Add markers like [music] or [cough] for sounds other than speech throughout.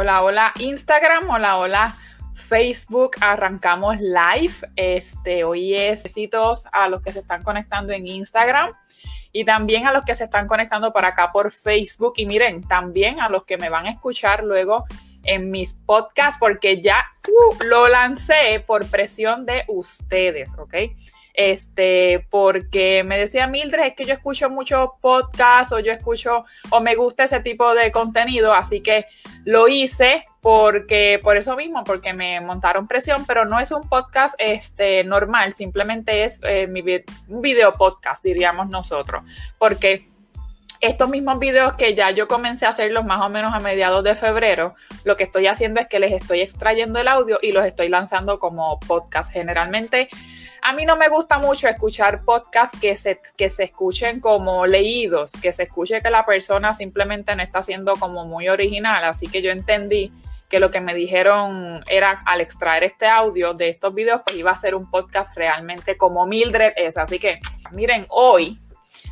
Hola, hola Instagram, hola, hola Facebook. Arrancamos live. Este, hoy es besitos a los que se están conectando en Instagram y también a los que se están conectando para acá por Facebook. Y miren, también a los que me van a escuchar luego en mis podcasts, porque ya uh, lo lancé por presión de ustedes, ¿ok? Este, porque me decía Mildred, es que yo escucho muchos podcasts o yo escucho o me gusta ese tipo de contenido, así que lo hice porque por eso mismo, porque me montaron presión, pero no es un podcast este, normal, simplemente es eh, un video podcast, diríamos nosotros, porque estos mismos videos que ya yo comencé a hacerlos más o menos a mediados de febrero, lo que estoy haciendo es que les estoy extrayendo el audio y los estoy lanzando como podcast. Generalmente a mí no me gusta mucho escuchar podcasts que se, que se escuchen como leídos, que se escuche que la persona simplemente no está siendo como muy original. Así que yo entendí que lo que me dijeron era al extraer este audio de estos videos, pues iba a ser un podcast realmente como Mildred es. Así que miren, hoy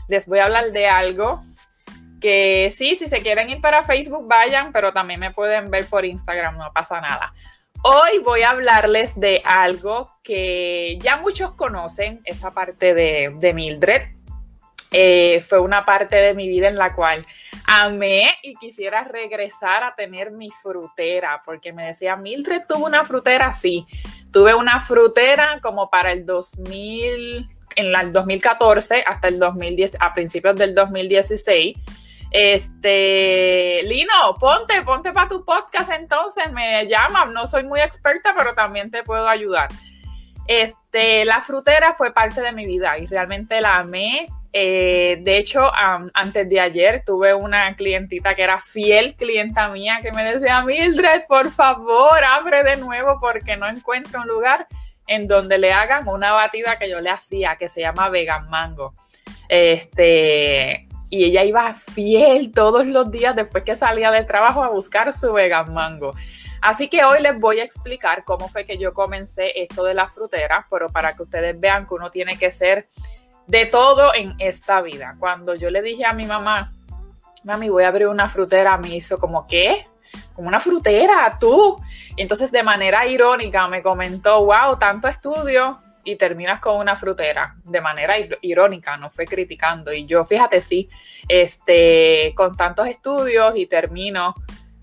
les voy a hablar de algo que sí, si se quieren ir para Facebook, vayan, pero también me pueden ver por Instagram, no pasa nada. Hoy voy a hablarles de algo que ya muchos conocen, esa parte de, Mildred. Eh, fue una parte de mi vida en la cual amé y quisiera regresar a tener mi frutera, porque me decía, Mildred tuvo una frutera, sí, tuve una frutera como para el 2000, en el 2014 hasta el 2010, a principios del 2016 este, Lino, ponte, ponte para tu podcast entonces, me llama, no soy muy experta, pero también te puedo ayudar. Este, la frutera fue parte de mi vida y realmente la amé. Eh, de hecho, antes de ayer tuve una clientita que era fiel clienta mía que me decía, Mildred, por favor, abre de nuevo porque no encuentro un lugar en donde le hagan una batida que yo le hacía que se llama Vegan Mango. Este, y ella iba fiel todos los días después que salía del trabajo a buscar su vegan mango. Así que hoy les voy a explicar cómo fue que yo comencé esto de la frutera, pero para que ustedes vean que uno tiene que ser de todo en esta vida. Cuando yo le dije a mi mamá, mami, voy a abrir una frutera, me hizo como, ¿qué? Como una frutera, tú. Entonces de manera irónica me comentó, wow, tanto estudio, y terminas con una frutera de manera irónica, no fue criticando. Y yo, fíjate, sí, este, con tantos estudios y termino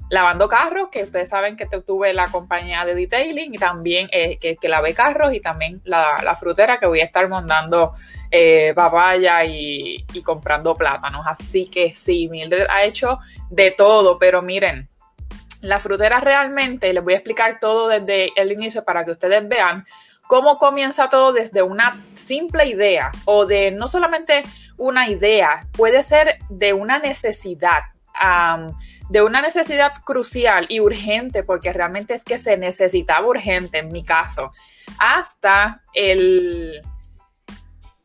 lavando carros, que ustedes saben que tuve la compañía de detailing y también eh, que, que lavé carros y también la, frutera que voy a estar montando eh, papaya y, y, comprando plátanos. Así que sí, Mildred ha hecho de todo, pero miren, la frutera realmente, les voy a explicar todo desde el inicio para que ustedes vean cómo comienza todo desde una simple idea o de no solamente una idea, puede ser de una necesidad, de una necesidad crucial y urgente, porque realmente es que se necesitaba urgente en mi caso, hasta el,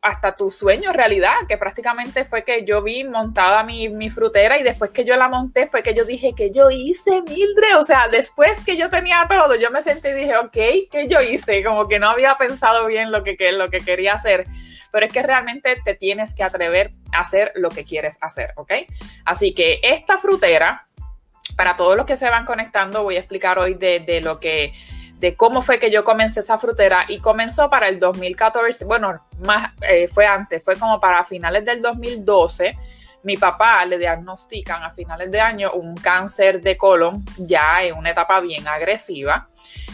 hasta tu sueño realidad, que prácticamente fue que yo vi montada mi, frutera y después que yo la monté fue que yo dije que yo hice, Mildred, o sea, después que yo tenía todo, yo me senté y dije, ok, ¿qué yo hice? Como que no había pensado bien lo que, lo que quería hacer, pero es que realmente te tienes que atrever a hacer lo que quieres hacer, ¿ok? Así que esta frutera, para todos los que se van conectando, voy a explicar hoy de, de lo que de cómo fue que yo comencé esa frutera y comenzó para el 2014, bueno, más eh, fue antes, fue como para finales del 2012. Mi papá le diagnostican a finales de año un cáncer de colon ya en una etapa bien agresiva.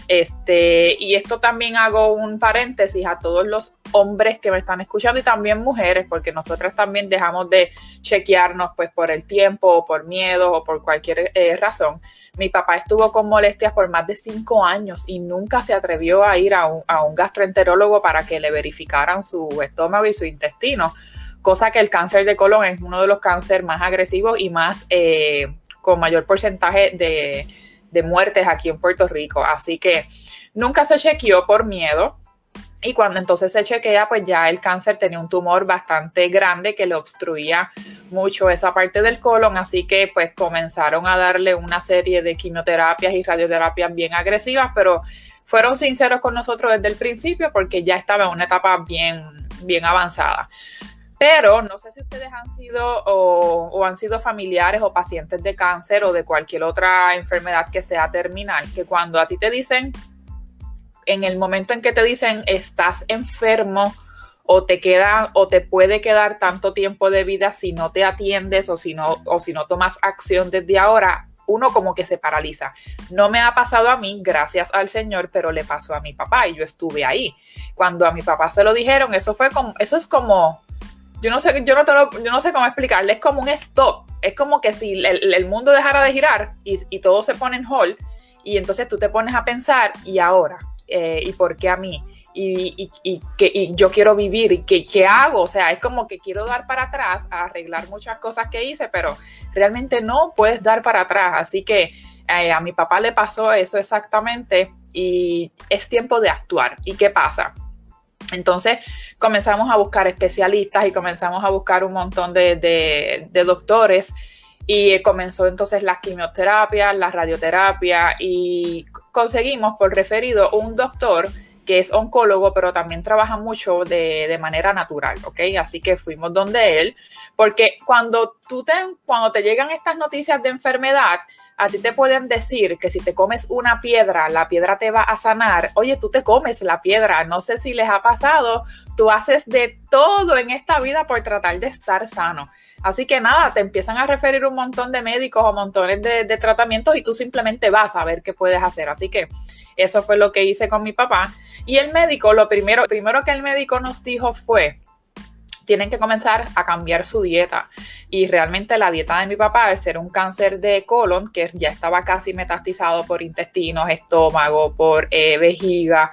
Este, y esto también hago un paréntesis a todos los hombres que me están escuchando y también mujeres, porque nosotras también dejamos de chequearnos pues por el tiempo o por miedo o por cualquier eh, razón. Mi papá estuvo con molestias por más de cinco años y nunca se atrevió a ir a un, gastroenterólogo para que le verificaran su estómago y su intestino, cosa que el cáncer de colon es uno de los cánceres más agresivos y más eh, con mayor porcentaje de, de muertes aquí en Puerto Rico. Así que nunca se chequeó por miedo y cuando entonces se chequea, pues ya el cáncer tenía un tumor bastante grande que le obstruía mucho esa parte del colon, así que pues comenzaron a darle una serie de quimioterapias y radioterapias bien agresivas, pero fueron sinceros con nosotros desde el principio porque ya estaba en una etapa bien, bien avanzada. Pero no sé si ustedes han sido o, han sido familiares o pacientes de cáncer o de cualquier otra enfermedad que sea terminal, que cuando a ti te dicen, en el momento en que te dicen estás enfermo o te queda o te puede quedar tanto tiempo de vida si no te atiendes o si no, o si no tomas acción desde ahora, uno como que se paraliza. No me ha pasado a mí, gracias al Señor, pero le pasó a mi papá y yo estuve ahí. Cuando a mi papá se lo dijeron, eso fue como, eso es como yo no sé, yo no, te yo no sé cómo explicarle, es como un stop, es como que si el, mundo dejara de girar y, todo se pone en hold y entonces tú te pones a pensar, ¿y ahora? Eh, ¿Y por qué a mí? Y, que, yo quiero vivir y que, qué hago, o sea, es como que quiero dar para atrás, arreglar muchas cosas que hice, pero realmente no puedes dar para atrás, así que eh, a mi papá le pasó eso exactamente y es tiempo de actuar. ¿Y qué pasa? Entonces comenzamos a buscar especialistas y comenzamos a buscar un montón de, doctores y comenzó entonces la quimioterapia, la radioterapia y conseguimos por referido un doctor que es oncólogo, pero también trabaja mucho de, manera natural, ¿ok? Así que fuimos donde él, porque cuando tú te, cuando te llegan estas noticias de enfermedad, a ti te pueden decir que si te comes una piedra, la piedra te va a sanar. Oye, tú te comes la piedra. No sé si les ha pasado. Tú haces de todo en esta vida por tratar de estar sano. Así que nada, te empiezan a referir un montón de médicos o montones de, tratamientos y tú simplemente vas a ver qué puedes hacer. Así que eso fue lo que hice con mi papá. Y el médico, lo primero, primero que el médico nos dijo fue, tienen que comenzar a cambiar su dieta. Y realmente la dieta de mi papá, al ser un cáncer de colon, que ya estaba casi metastizado por intestinos, estómago, por eh, vejiga,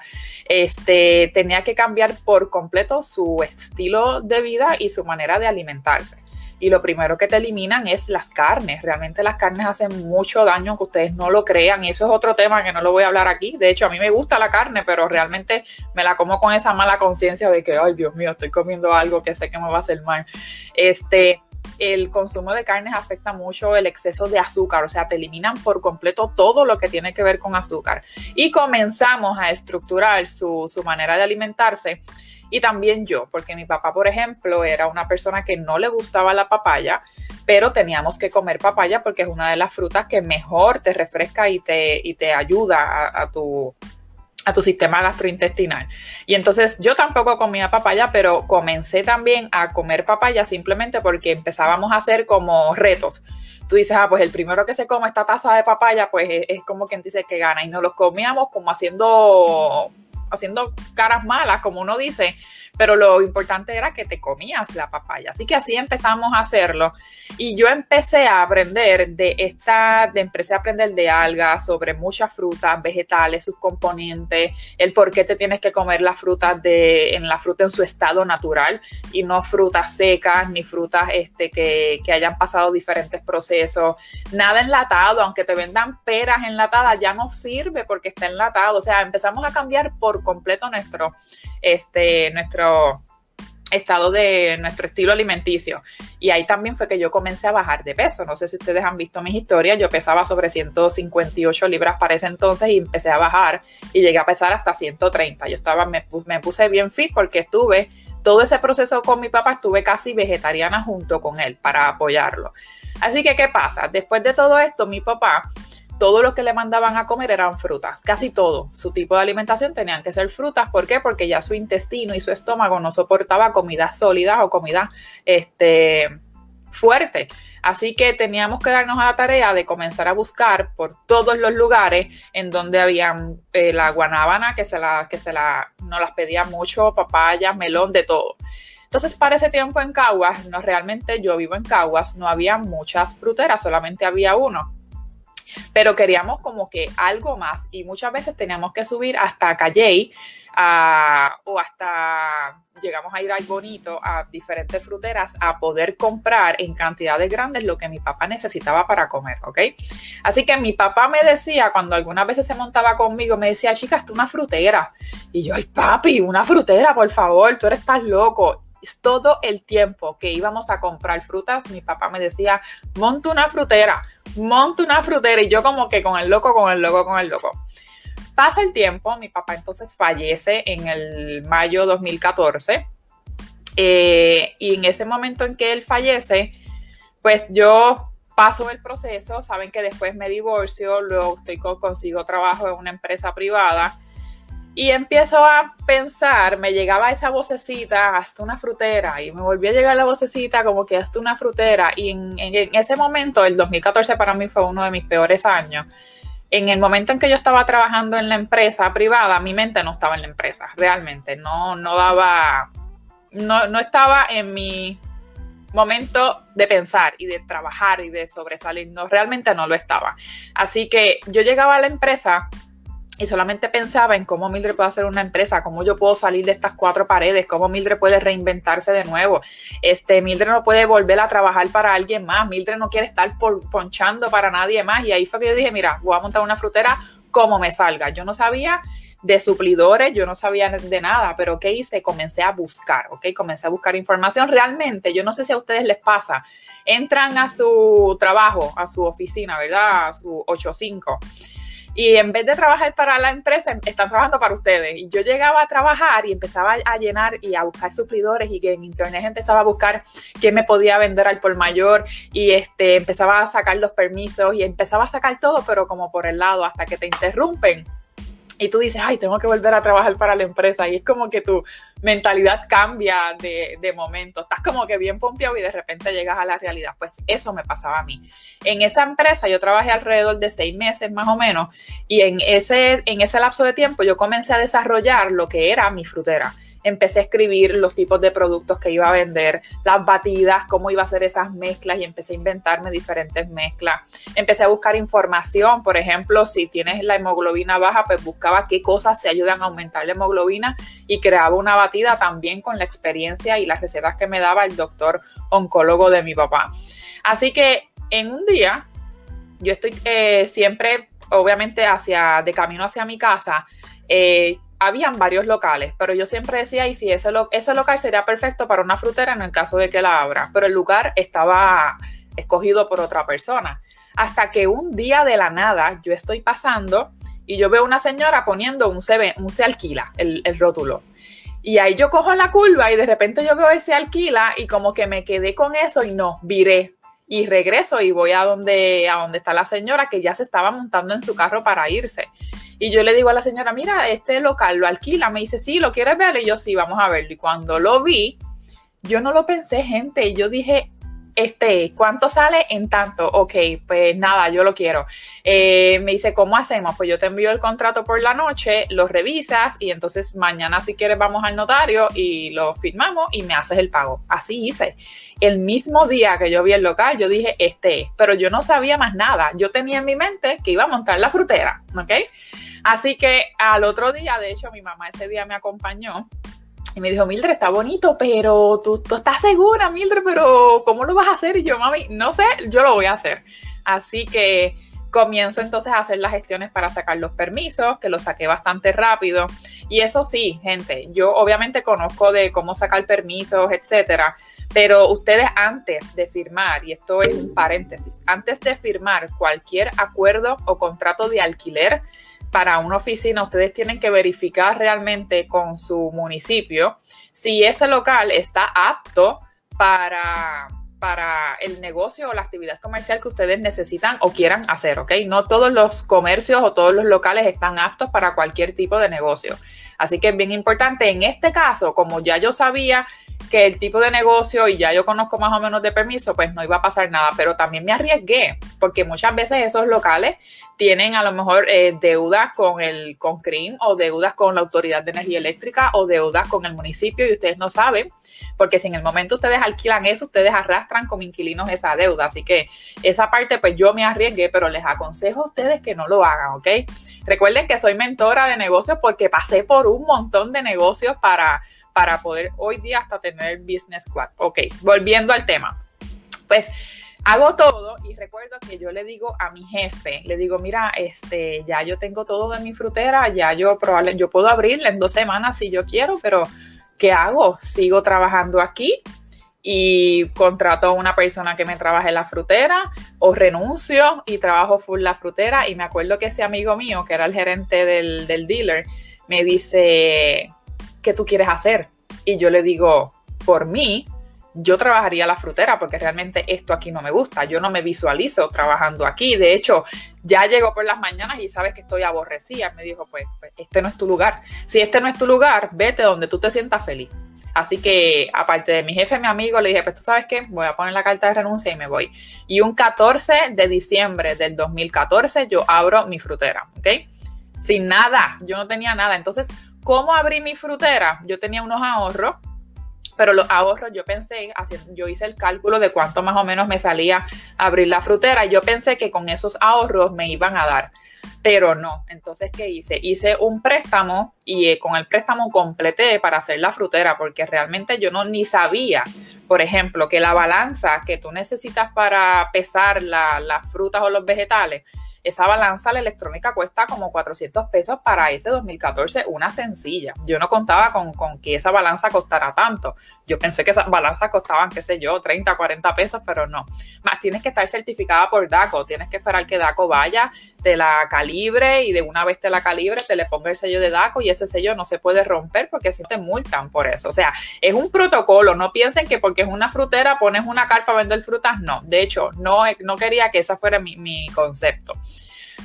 este, tenía que cambiar por completo su estilo de vida y su manera de alimentarse y lo primero que te eliminan es las carnes. Realmente las carnes hacen mucho daño, aunque ustedes no lo crean, y eso es otro tema que no lo voy a hablar aquí. De hecho, a mí me gusta la carne, pero realmente me la como con esa mala conciencia de que, ay, Dios mío, estoy comiendo algo que sé que me va a hacer mal. Este, el consumo de carnes afecta mucho el exceso de azúcar, o sea, te eliminan por completo todo lo que tiene que ver con azúcar. Y comenzamos a estructurar su, su manera de alimentarse y también yo, porque mi papá, por ejemplo, era una persona que no le gustaba la papaya, pero teníamos que comer papaya porque es una de las frutas que mejor te refresca y te, y te ayuda a, tu a tu sistema gastrointestinal. Y entonces yo tampoco comía papaya, pero comencé también a comer papaya simplemente porque empezábamos a hacer como retos. Tú dices, ah, pues el primero que se come esta taza de papaya, pues es, es como quien dice que gana. Y nos los comíamos como haciendo haciendo caras malas, como uno dice, pero lo importante era que te comías la papaya. Así que así empezamos a hacerlo. Y yo empecé a aprender de esta, de empecé a aprender de algas, sobre muchas frutas, vegetales, sus componentes, el por qué te tienes que comer las frutas de, en la fruta en su estado natural y no frutas secas ni frutas este, que, que hayan pasado diferentes procesos. Nada enlatado, aunque te vendan peras enlatadas, ya no sirve porque está enlatado. O sea, empezamos a cambiar por completo nuestro, este, nuestro estado de nuestro estilo alimenticio. Y ahí también fue que yo comencé a bajar de peso. No sé si ustedes han visto mis historias, yo pesaba sobre 158 libras para ese entonces y empecé a bajar y llegué a pesar hasta 130. Yo estaba, me, me puse bien fit porque estuve, todo ese proceso con mi papá, estuve casi vegetariana junto con él para apoyarlo. Así que, ¿qué pasa? Después de todo esto, mi papá todo lo que le mandaban a comer eran frutas, casi todo. Su tipo de alimentación tenían que ser frutas. ¿Por qué? Porque ya su intestino y su estómago no soportaba comidas sólidas o comida este, fuerte. Así que teníamos que darnos a la tarea de comenzar a buscar por todos los lugares en donde habían eh, la guanábana, que se la, que se la, nos las pedía mucho, papaya, melón, de todo. Entonces, para ese tiempo en Caguas, no realmente yo vivo en Caguas, no había muchas fruteras, solamente había uno pero queríamos como que algo más y muchas veces teníamos que subir hasta Calley o hasta llegamos a ir al bonito a diferentes fruteras a poder comprar en cantidades grandes lo que mi papá necesitaba para comer, ¿ok? Así que mi papá me decía, cuando algunas veces se montaba conmigo, me decía, chicas, tú una frutera. Y yo, ay papi, una frutera, por favor, tú eres tan loco todo el tiempo que íbamos a comprar frutas, mi papá me decía, monta una frutera, monta una frutera. Y yo como que con el loco, con el loco, con el loco. Pasa el tiempo, mi papá entonces fallece en el mayo 2014. Eh, y en ese momento en que él fallece, pues yo paso el proceso, saben que después me divorcio, luego estoy consigo trabajo en una empresa privada y empiezo a pensar, me llegaba esa vocecita, hasta una frutera, y me volvió a llegar la vocecita como que hasta una frutera. Y en, ese momento, el 2014 para mí fue uno de mis peores años. En el momento en que yo estaba trabajando en la empresa privada, mi mente no estaba en la empresa, realmente. No, no daba, no, no estaba en mi momento de pensar y de trabajar y de sobresalir. No, realmente no lo estaba. Así que yo llegaba a la empresa y solamente pensaba en cómo Mildred puede hacer una empresa, cómo yo puedo salir de estas cuatro paredes, cómo Mildred puede reinventarse de nuevo. Este, Mildred no puede volver a trabajar para alguien más, Mildred no quiere estar ponchando para nadie más. Y ahí fue que yo dije, mira, voy a montar una frutera como me salga. Yo no sabía de suplidores, yo no sabía de nada, pero ¿qué hice? Comencé a buscar, ¿ok? Comencé a buscar información. Realmente, yo no sé si a ustedes les pasa, entran a su trabajo, a su oficina, ¿verdad? A su 85 y en vez de trabajar para la empresa, están trabajando para ustedes. Y yo llegaba a trabajar y empezaba a llenar y a buscar suplidores y que en internet empezaba a buscar quién me podía vender al por mayor y este, empezaba a sacar los permisos y empezaba a sacar todo, pero como por el lado hasta que te interrumpen y tú dices, ay, tengo que volver a trabajar para la empresa. Y es como que tu mentalidad cambia de, de momento. Estás como que bien pompeado y de repente llegas a la realidad. Pues eso me pasaba a mí. En esa empresa yo trabajé alrededor de seis meses más o menos. Y en ese, en ese lapso de tiempo yo comencé a desarrollar lo que era mi frutera empecé a escribir los tipos de productos que iba a vender, las batidas, cómo iba a hacer esas mezclas y empecé a inventarme diferentes mezclas. Empecé a buscar información, por ejemplo, si tienes la hemoglobina baja, pues buscaba qué cosas te ayudan a aumentar la hemoglobina y creaba una batida también con la experiencia y las recetas que me daba el doctor oncólogo de mi papá. Así que en un día, yo estoy eh, siempre, obviamente, hacia, de camino hacia mi casa, eh, habían varios locales, pero yo siempre decía, y si ese, ese local sería perfecto para una frutera en el caso de que la abra, pero el lugar estaba escogido por otra persona. Hasta que un día de la nada yo estoy pasando y yo veo una señora poniendo un se, un se alquila, el, el rótulo. Y ahí yo cojo la curva y de repente yo veo el se alquila y como que me quedé con eso y no, viré y regreso y voy a donde, a donde está la señora que ya se estaba montando en su carro para irse. Y yo le digo a la señora, mira, este local lo alquila. Me dice, sí, ¿lo quieres ver? Y yo, sí, vamos a verlo. Y cuando lo vi, yo no lo pensé, gente. Y yo dije, este, ¿cuánto sale en tanto? Ok, pues nada, yo lo quiero. Eh, me dice, ¿cómo hacemos? Pues yo te envío el contrato por la noche, lo revisas y entonces mañana si quieres vamos al notario y lo firmamos y me haces el pago. Así hice. El mismo día que yo vi el local, yo dije, este pero yo no sabía más nada. Yo tenía en mi mente que iba a montar la frutera, ¿ok? Así que al otro día, de hecho, mi mamá ese día me acompañó y me dijo, Mildred, está bonito, pero tú, tú, estás segura, Mildred, pero ¿cómo lo vas a hacer? Y yo, mami, no sé, yo lo voy a hacer. Así que comienzo entonces a hacer las gestiones para sacar los permisos, que lo saqué bastante rápido. Y eso sí, gente, yo obviamente conozco de cómo sacar permisos, etcétera, pero ustedes antes de firmar, y esto es un paréntesis, antes de firmar cualquier acuerdo o contrato de alquiler, para una oficina, ustedes tienen que verificar realmente con su municipio si ese local está apto para, para el negocio o la actividad comercial que ustedes necesitan o quieran hacer, ¿ok? No todos los comercios o todos los locales están aptos para cualquier tipo de negocio. Así que es bien importante, en este caso, como ya yo sabía que el tipo de negocio y ya yo conozco más o menos de permiso, pues no iba a pasar nada, pero también me arriesgué porque muchas veces esos locales tienen a lo mejor eh, deudas con el con CRIM o deudas con la Autoridad de Energía Eléctrica o deudas con el municipio y ustedes no saben, porque si en el momento ustedes alquilan eso, ustedes arrastran como inquilinos esa deuda, así que esa parte pues yo me arriesgué, pero les aconsejo a ustedes que no lo hagan, ¿ok? Recuerden que soy mentora de negocios porque pasé por un montón de negocios para para poder hoy día hasta tener Business Squad. Ok, volviendo al tema. Pues hago todo y recuerdo que yo le digo a mi jefe, le digo, mira, este, ya yo tengo todo de mi frutera, ya yo probablemente, yo puedo abrirla en dos semanas si yo quiero, pero ¿qué hago? ¿Sigo trabajando aquí? y contrato a una persona que me trabaje la frutera o renuncio y trabajo full la frutera y me acuerdo que ese amigo mío que era el gerente del, del dealer me dice ¿qué tú quieres hacer? Y yo le digo, por mí, yo trabajaría la frutera porque realmente esto aquí no me gusta. Yo no me visualizo trabajando aquí. De hecho, ya llegó por las mañanas y sabes que estoy aborrecida. Me dijo, pues, pues, este no es tu lugar. Si este no es tu lugar, vete donde tú te sientas feliz. Así que, aparte de mi jefe, mi amigo, le dije, pues tú sabes qué, voy a poner la carta de renuncia y me voy. Y un 14 de diciembre del 2014 yo abro mi frutera, ¿ok? Sin nada, yo no tenía nada. Entonces, ¿cómo abrí mi frutera? Yo tenía unos ahorros pero los ahorros yo pensé, yo hice el cálculo de cuánto más o menos me salía abrir la frutera. Yo pensé que con esos ahorros me iban a dar, pero no. Entonces, ¿qué hice? Hice un préstamo y eh, con el préstamo completé para hacer la frutera, porque realmente yo no ni sabía, por ejemplo, que la balanza que tú necesitas para pesar las frutas o los vegetales esa balanza la electrónica cuesta como 400 pesos para ese 2014, una sencilla. Yo no contaba con, que esa balanza costara tanto. Yo pensé que esas balanzas costaban, qué sé yo, 30, 40 pesos, pero no. Más tienes que estar certificada por DACO, tienes que esperar que DACO vaya, te la calibre y de una vez te la calibre, te le ponga el sello de DACO y ese sello no se puede romper porque si te multan por eso. O sea, es un protocolo. No piensen que porque es una frutera pones una carpa a vender frutas. No, de hecho, no, no quería que esa fuera mi, mi concepto.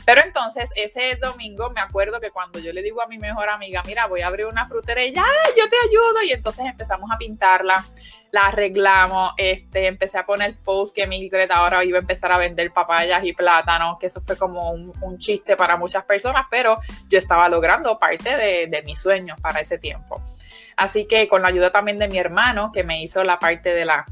Pero entonces ese domingo me acuerdo que cuando yo le digo a mi mejor amiga, mira, voy a abrir una frutera ya, yo te ayudo. Y entonces empezamos a pintarla, la arreglamos, este, empecé a poner post que Mildred ahora iba a empezar a vender papayas y plátanos, que eso fue como un, chiste para muchas personas, pero yo estaba logrando parte de, de mis sueños para ese tiempo. Así que con la ayuda también de mi hermano, que me hizo la parte de la,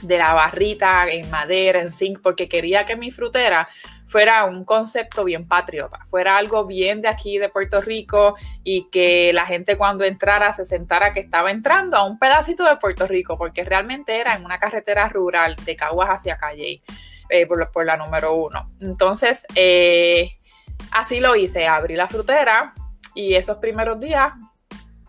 de la barrita en madera, en zinc, porque quería que mi frutera fuera un concepto bien patriota, fuera algo bien de aquí de Puerto Rico y que la gente cuando entrara se sentara que estaba entrando a un pedacito de Puerto Rico, porque realmente era en una carretera rural de Caguas hacia Calle, eh, por, la número uno. Entonces, eh, así lo hice, abrí la frutera y esos primeros días,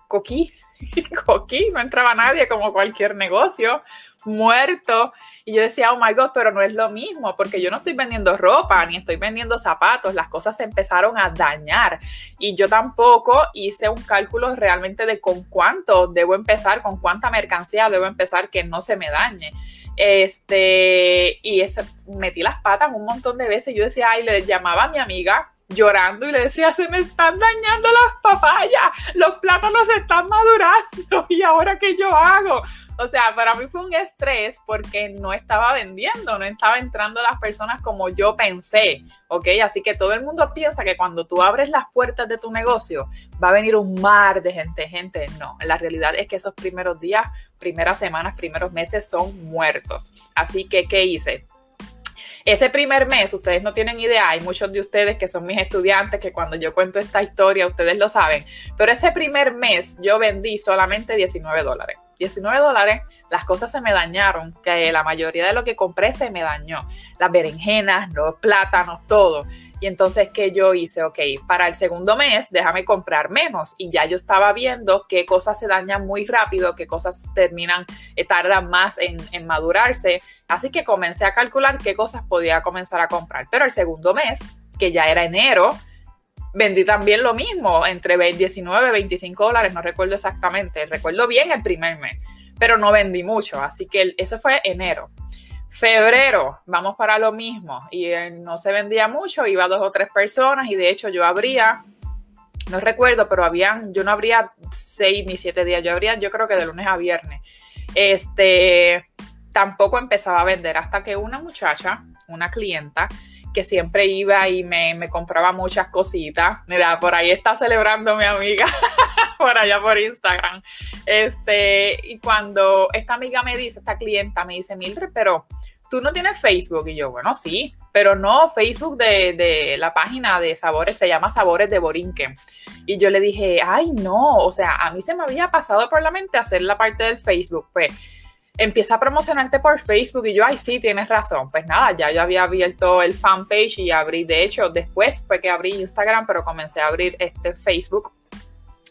coquí, [laughs] coquí, no entraba nadie como cualquier negocio muerto. Y yo decía, oh my God, pero no es lo mismo, porque yo no estoy vendiendo ropa ni estoy vendiendo zapatos, las cosas se empezaron a dañar. Y yo tampoco hice un cálculo realmente de con cuánto debo empezar, con cuánta mercancía debo empezar que no se me dañe. Este, y ese, metí las patas un montón de veces. Yo decía, ay, le llamaba a mi amiga llorando y le decía, se me están dañando las papayas, los plátanos están madurando [laughs] y ahora qué yo hago. O sea, para mí fue un estrés porque no estaba vendiendo, no estaba entrando las personas como yo pensé, ¿ok? Así que todo el mundo piensa que cuando tú abres las puertas de tu negocio va a venir un mar de gente, gente, no, la realidad es que esos primeros días, primeras semanas, primeros meses son muertos. Así que, ¿qué hice? Ese primer mes, ustedes no tienen idea, hay muchos de ustedes que son mis estudiantes que cuando yo cuento esta historia, ustedes lo saben, pero ese primer mes yo vendí solamente 19 dólares. 19 dólares, las cosas se me dañaron, que la mayoría de lo que compré se me dañó. Las berenjenas, los plátanos, todo. Y entonces, ¿qué yo hice? Ok, para el segundo mes, déjame comprar menos. Y ya yo estaba viendo qué cosas se dañan muy rápido, qué cosas terminan, eh, tardan más en, en, madurarse. Así que comencé a calcular qué cosas podía comenzar a comprar. Pero el segundo mes, que ya era enero, vendí también lo mismo, entre 19 y 25 dólares, no recuerdo exactamente, recuerdo bien el primer mes, pero no vendí mucho, así que eso fue enero. Febrero, vamos para lo mismo, y eh, no se vendía mucho, iba dos o tres personas, y de hecho yo abría, no recuerdo, pero habían, yo no abría seis ni siete días, yo abría yo creo que de lunes a viernes. Este, tampoco empezaba a vender hasta que una muchacha, una clienta, que siempre iba y me, compraba muchas cositas. Mira, por ahí está celebrando mi amiga, [laughs] por allá por Instagram. Este, y cuando esta amiga me dice, esta clienta me dice, Mildred, pero tú no tienes Facebook. Y yo, bueno, sí, pero no Facebook de, de, la página de sabores, se llama Sabores de Borinquen. Y yo le dije, ay, no, o sea, a mí se me había pasado por la mente hacer la parte del Facebook. Pues empieza a promocionarte por Facebook y yo, ay, sí, tienes razón. Pues nada, ya yo había abierto el fanpage y abrí, de hecho, después fue que abrí Instagram, pero comencé a abrir este Facebook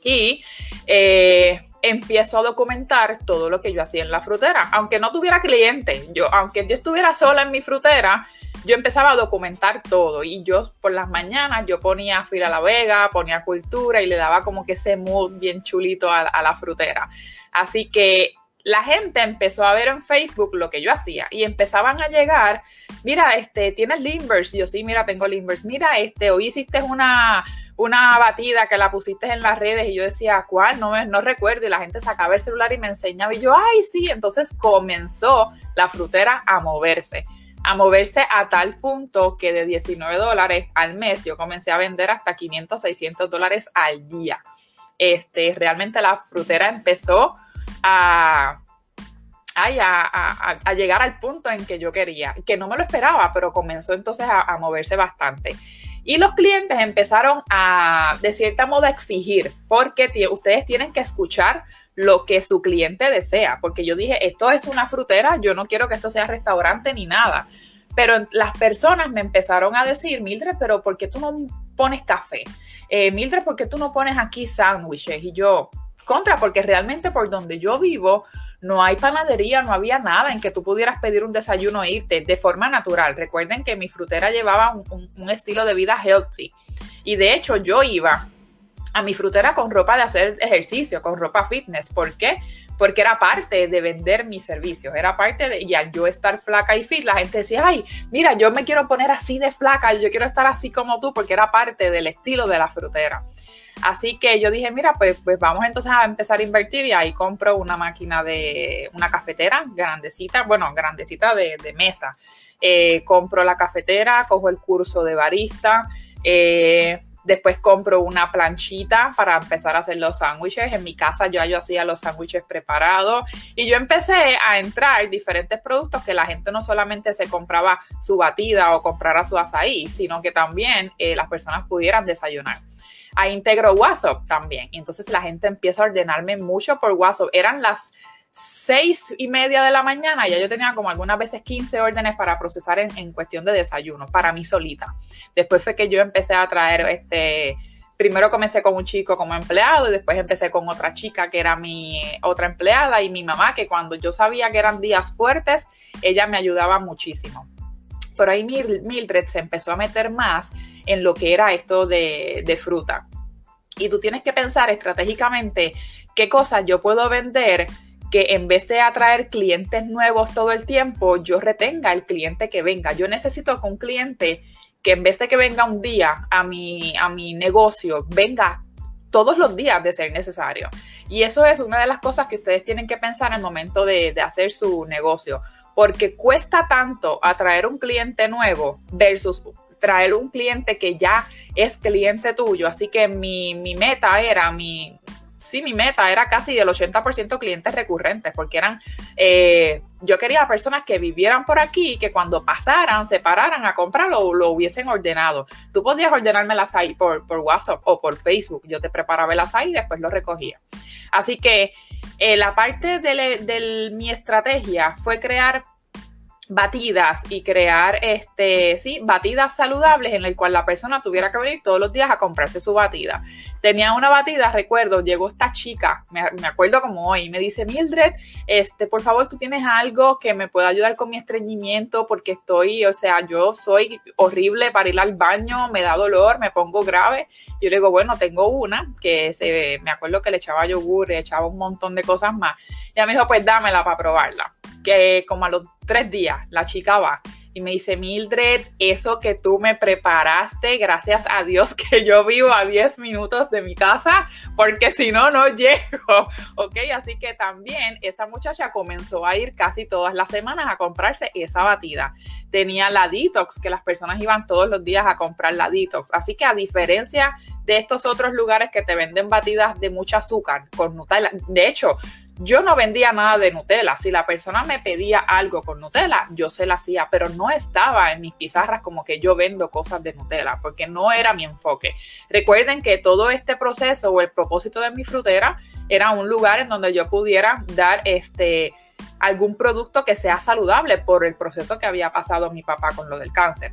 y eh, empiezo a documentar todo lo que yo hacía en la frutera. Aunque no tuviera cliente, yo, aunque yo estuviera sola en mi frutera, yo empezaba a documentar todo y yo por las mañanas yo ponía Fira la Vega, ponía cultura y le daba como que ese mood bien chulito a, a la frutera. Así que la gente empezó a ver en Facebook lo que yo hacía y empezaban a llegar, mira, este, tienes Limbers, yo sí, mira, tengo Limbers, mira, este, hoy hiciste una, una batida que la pusiste en las redes y yo decía, ¿cuál? No, no recuerdo y la gente sacaba el celular y me enseñaba. Y yo, ay, sí, entonces comenzó la frutera a moverse a moverse a tal punto que de 19 dólares al mes yo comencé a vender hasta 500, 600 dólares al día. Este, realmente la frutera empezó a, a, llegar al punto en que yo quería, que no me lo esperaba, pero comenzó entonces a, moverse bastante. Y los clientes empezaron a, de cierta modo, exigir, porque ustedes tienen que escuchar lo que su cliente desea, porque yo dije, esto es una frutera, yo no quiero que esto sea restaurante ni nada. Pero las personas me empezaron a decir, Mildred, pero ¿por qué tú no pones café? Eh, Mildred, ¿por qué tú no pones aquí sándwiches? Y yo, contra, porque realmente por donde yo vivo no hay panadería, no había nada en que tú pudieras pedir un desayuno e irte de forma natural. Recuerden que mi frutera llevaba un estilo de vida healthy. Y de hecho yo iba a mi frutera con ropa de hacer ejercicio, con ropa fitness. ¿Por qué? Porque era parte de vender mis servicios, era parte de, y al yo estar flaca y fit, la gente decía, ay, mira, yo me quiero poner así de flaca, yo quiero estar así como tú, porque era parte del estilo de la frutera. Así que yo dije, mira, pues, pues vamos entonces a empezar a invertir y ahí compro una máquina de una cafetera grandecita, bueno, grandecita de, mesa. Eh, compro la cafetera, cojo el curso de barista, eh, Después compro una planchita para empezar a hacer los sándwiches. En mi casa yo, yo hacía los sándwiches preparados y yo empecé a entrar diferentes productos que la gente no solamente se compraba su batida o comprara su azaí, sino que también eh, las personas pudieran desayunar. Ahí integro WhatsApp también. Y entonces la gente empieza a ordenarme mucho por WhatsApp. Eran las seis y media de la mañana, ya yo tenía como algunas veces 15 órdenes para procesar en, cuestión de desayuno, para mí solita. Después fue que yo empecé a traer, este, primero comencé con un chico como empleado y después empecé con otra chica que era mi otra empleada y mi mamá, que cuando yo sabía que eran días fuertes, ella me ayudaba muchísimo. Pero ahí Mildred se empezó a meter más en lo que era esto de, de fruta. Y tú tienes que pensar estratégicamente qué cosas yo puedo vender que en vez de atraer clientes nuevos todo el tiempo, yo retenga el cliente que venga. Yo necesito que un cliente que en vez de que venga un día a mi, a mi negocio, venga todos los días de ser necesario. Y eso es una de las cosas que ustedes tienen que pensar en el momento de, hacer su negocio, porque cuesta tanto atraer un cliente nuevo versus traer un cliente que ya es cliente tuyo. Así que mi, mi meta era, mi, sí, mi meta era casi del 80% clientes recurrentes, porque eran, eh, yo quería personas que vivieran por aquí y que cuando pasaran, se pararan a comprarlo o lo hubiesen ordenado. Tú podías ordenarme las ahí por, por WhatsApp o por Facebook, yo te preparaba las ahí y después lo recogía. Así que eh, la parte de, de mi estrategia fue crear batidas y crear este, sí, batidas saludables en el cual la persona tuviera que venir todos los días a comprarse su batida. Tenía una batida, recuerdo, llegó esta chica, me, acuerdo como hoy, me dice, Mildred, este, por favor, tú tienes algo que me pueda ayudar con mi estreñimiento porque estoy, o sea, yo soy horrible para ir al baño, me da dolor, me pongo grave. Yo le digo, bueno, tengo una que se, me acuerdo que le echaba yogur, le echaba un montón de cosas más. Y ella me dijo, pues dámela para probarla que como a los tres días la chica va y me dice, Mildred, eso que tú me preparaste, gracias a Dios que yo vivo a 10 minutos de mi casa, porque si no, no llego. [laughs] Ok, así que también esa muchacha comenzó a ir casi todas las semanas a comprarse esa batida. Tenía la detox, que las personas iban todos los días a comprar la detox. Así que a diferencia de estos otros lugares que te venden batidas de mucho azúcar con Nutella, de hecho, yo no vendía nada de Nutella. Si la persona me pedía algo con Nutella, yo se la hacía, pero no estaba en mis pizarras como que yo vendo cosas de Nutella, porque no era mi enfoque. Recuerden que todo este proceso o el propósito de mi frutera era un lugar en donde yo pudiera dar este algún producto que sea saludable por el proceso que había pasado mi papá con lo del cáncer.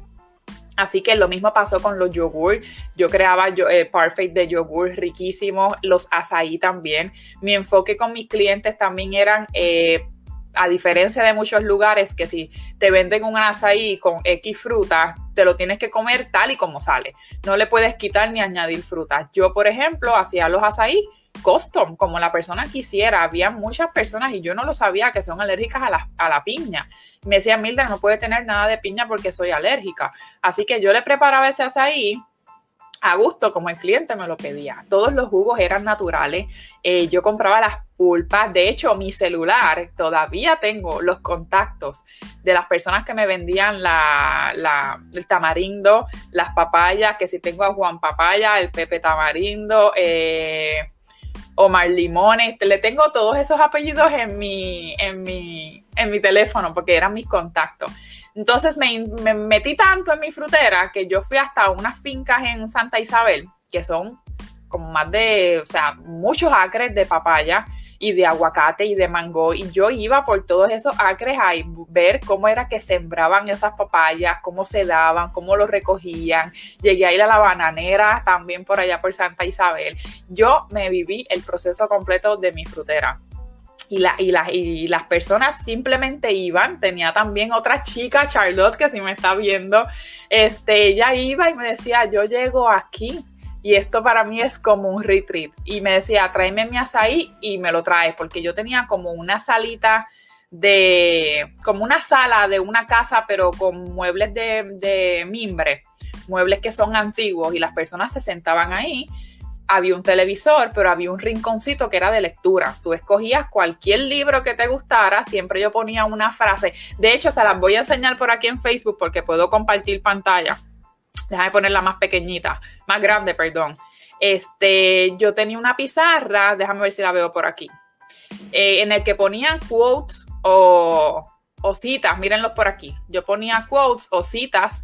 Así que lo mismo pasó con los yogur. Yo creaba yo, eh, parfait de yogur riquísimos, los azaí también. Mi enfoque con mis clientes también eran, eh, a diferencia de muchos lugares, que si te venden un azaí con X frutas, te lo tienes que comer tal y como sale. No le puedes quitar ni añadir frutas. Yo, por ejemplo, hacía los azaí custom, como la persona quisiera. Había muchas personas y yo no lo sabía que son alérgicas a la, a la piña. Me decía, Mildred, no puede tener nada de piña porque soy alérgica. Así que yo le preparaba ese azaí a gusto como el cliente me lo pedía. Todos los jugos eran naturales. Eh, yo compraba las pulpas. De hecho, mi celular todavía tengo los contactos de las personas que me vendían la, el tamarindo, las papayas, que si tengo a Juan Papaya, el Pepe Tamarindo, eh, Omar Limones. Le tengo todos esos apellidos en mi, en mi, en mi teléfono porque eran mis contactos. Entonces me, metí tanto en mi frutera que yo fui hasta unas fincas en Santa Isabel, que son como más de, o sea, muchos acres de papaya y de aguacate y de mango. Y yo iba por todos esos acres a ver cómo era que sembraban esas papayas, cómo se daban, cómo los recogían. Llegué a ir a la bananera también por allá por Santa Isabel. Yo me viví el proceso completo de mi frutera y, la, y, y, las personas simplemente iban. Tenía también otra chica, Charlotte, que si me está viendo, este, ella iba y me decía, yo llego aquí y esto para mí es como un retreat. Y me decía, tráeme mi azaí y me lo traes, porque yo tenía como una salita de, como una sala de una casa, pero con muebles de, de mimbre, muebles que son antiguos y las personas se sentaban ahí había un televisor, pero había un rinconcito que era de lectura. Tú escogías cualquier libro que te gustara, siempre yo ponía una frase. De hecho, se las voy a enseñar por aquí en Facebook porque puedo compartir pantalla. Déjame ponerla más pequeñita, más grande, perdón. Este, yo tenía una pizarra, déjame ver si la veo por aquí, eh, en el que ponían quotes o, o citas, mírenlos por aquí. Yo ponía quotes o citas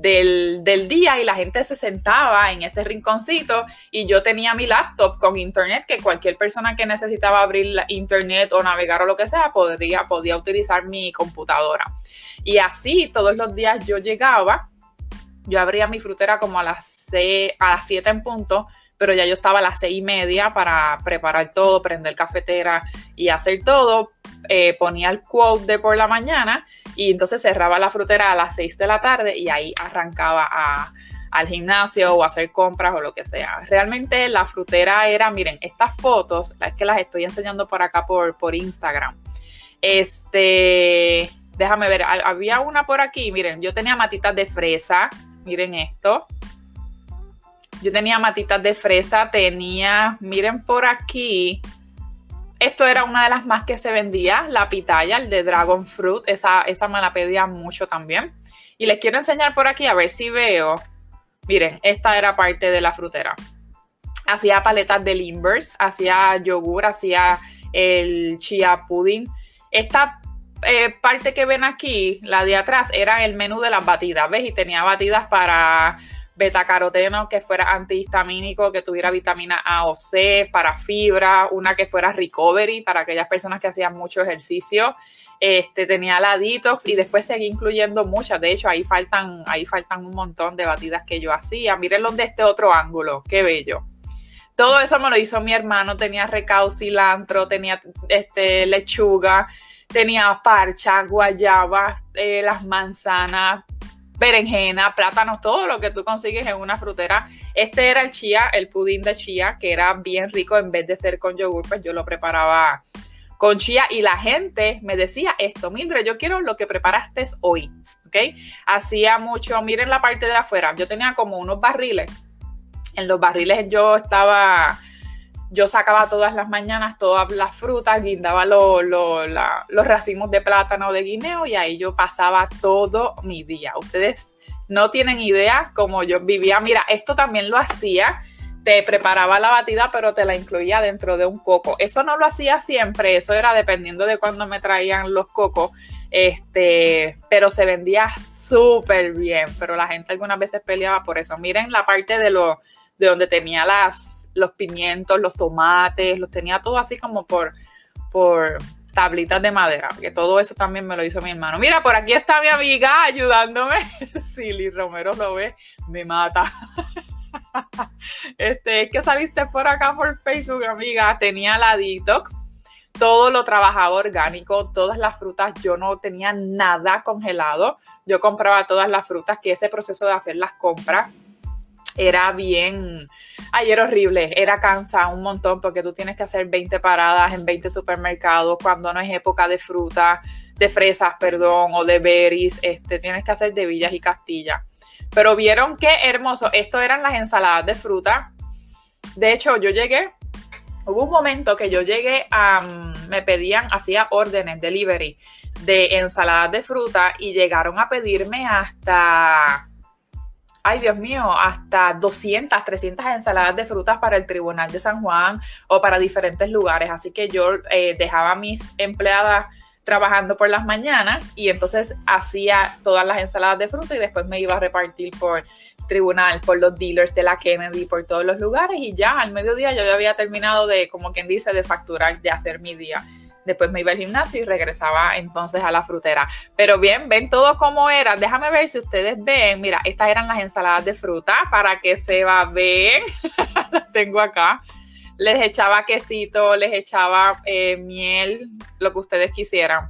del, día y la gente se sentaba en ese rinconcito y yo tenía mi laptop con internet que cualquier persona que necesitaba abrir la internet o navegar o lo que sea podía, podía utilizar mi computadora. Y así todos los días yo llegaba, yo abría mi frutera como a las, a las 7 en punto, pero ya yo estaba a las seis y media para preparar todo, prender cafetera y hacer todo. Eh, ponía el quote de por la mañana y entonces cerraba la frutera a las 6 de la tarde y ahí arrancaba al gimnasio o hacer compras o lo que sea. Realmente la frutera era, miren, estas fotos, es que las estoy enseñando por acá por, por Instagram. Este, déjame ver, había una por aquí, miren, yo tenía matitas de fresa, miren esto. Yo tenía matitas de fresa, tenía, miren por aquí, esto era una de las más que se vendía, la pitaya, el de Dragon Fruit. Esa, esa me la pedía mucho también. Y les quiero enseñar por aquí a ver si veo. Miren, esta era parte de la frutera. Hacía paletas de limbers, hacía yogur, hacía el chia pudding. Esta eh, parte que ven aquí, la de atrás, era el menú de las batidas, ¿ves? Y tenía batidas para betacaroteno que fuera antihistamínico, que tuviera vitamina A o C, para fibra, una que fuera recovery para aquellas personas que hacían mucho ejercicio. Este, tenía la detox y después seguí incluyendo muchas. De hecho, ahí faltan, ahí faltan un montón de batidas que yo hacía. Mírenlo de este otro ángulo, qué bello. Todo eso me lo hizo mi hermano. Tenía recao, cilantro, tenía este, lechuga, tenía parcha, guayaba, eh, las manzanas, berenjena, plátanos, todo lo que tú consigues en una frutera. Este era el chía, el pudín de chía, que era bien rico en vez de ser con yogur, pues yo lo preparaba con chía y la gente me decía esto, Mildred, yo quiero lo que preparaste hoy, ¿ok? Hacía mucho, miren la parte de afuera, yo tenía como unos barriles, en los barriles yo estaba yo sacaba todas las mañanas todas las frutas, guindaba los racimos de plátano de guineo y ahí yo pasaba todo mi día. Ustedes no tienen idea cómo yo vivía. Mira, esto también lo hacía. Te preparaba la batida, pero te la incluía dentro de un coco. Eso no lo hacía siempre, eso era dependiendo de cuándo me traían los cocos. Este, pero se vendía súper bien. Pero la gente algunas veces peleaba por eso. Miren la parte de lo de donde tenía las los pimientos, los tomates, los tenía todo así como por, por tablitas de madera, que todo eso también me lo hizo mi hermano. Mira, por aquí está mi amiga ayudándome. [laughs] Silly Romero lo ve, me mata. [laughs] Este, es que saliste por acá por Facebook, amiga. Tenía la detox, todo lo trabajaba orgánico, todas las frutas, yo no tenía nada congelado. Yo compraba todas las frutas, que ese proceso de hacer las compras era bien, Ay, era horrible, era cansa un montón porque tú tienes que hacer 20 paradas en 20 supermercados cuando no es época de fruta, de fresas, perdón, o de berries, este, tienes que hacer de villas y castillas. Pero vieron qué hermoso, esto eran las ensaladas de fruta. De hecho, yo llegué, hubo un momento que yo llegué a, mm, me pedían, hacía órdenes, delivery, de ensaladas de fruta y llegaron a pedirme hasta ay Dios mío, hasta 200, 300 ensaladas de frutas para el Tribunal de San Juan o para diferentes lugares. Así que yo eh, dejaba a mis empleadas trabajando por las mañanas y entonces hacía todas las ensaladas de fruta y después me iba a repartir por tribunal, por los dealers de la Kennedy, por todos los lugares y ya al mediodía yo ya había terminado de, como quien dice, de facturar, de hacer mi día. Después me iba al gimnasio y regresaba entonces a la frutera. Pero bien, ven todo como era. Déjame ver si ustedes ven. Mira, estas eran las ensaladas de fruta para que se va bien. [laughs] las tengo acá. Les echaba quesito, les echaba eh, miel, lo que ustedes quisieran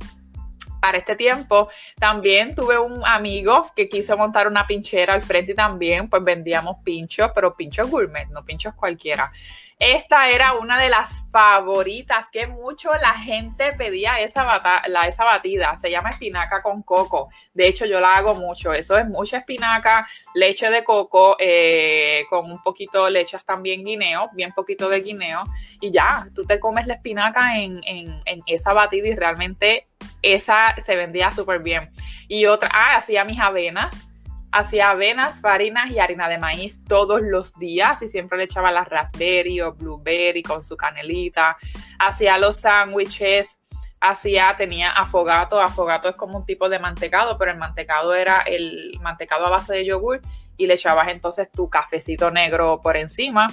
para este tiempo. También tuve un amigo que quiso montar una pinchera al frente y también pues vendíamos pinchos, pero pinchos gourmet, no pinchos cualquiera. Esta era una de las favoritas que mucho la gente pedía esa, la, esa batida. Se llama espinaca con coco. De hecho, yo la hago mucho. Eso es mucha espinaca, leche de coco, eh, con un poquito de leche también guineo, bien poquito de guineo. Y ya, tú te comes la espinaca en, en, en esa batida y realmente esa se vendía súper bien. Y otra, ah, hacía mis avenas hacía avenas, farinas y harina de maíz todos los días y siempre le echaba las raspberry o blueberry con su canelita. Hacía los sándwiches, hacía, tenía afogato. Afogato es como un tipo de mantecado, pero el mantecado era el mantecado a base de yogur y le echabas entonces tu cafecito negro por encima.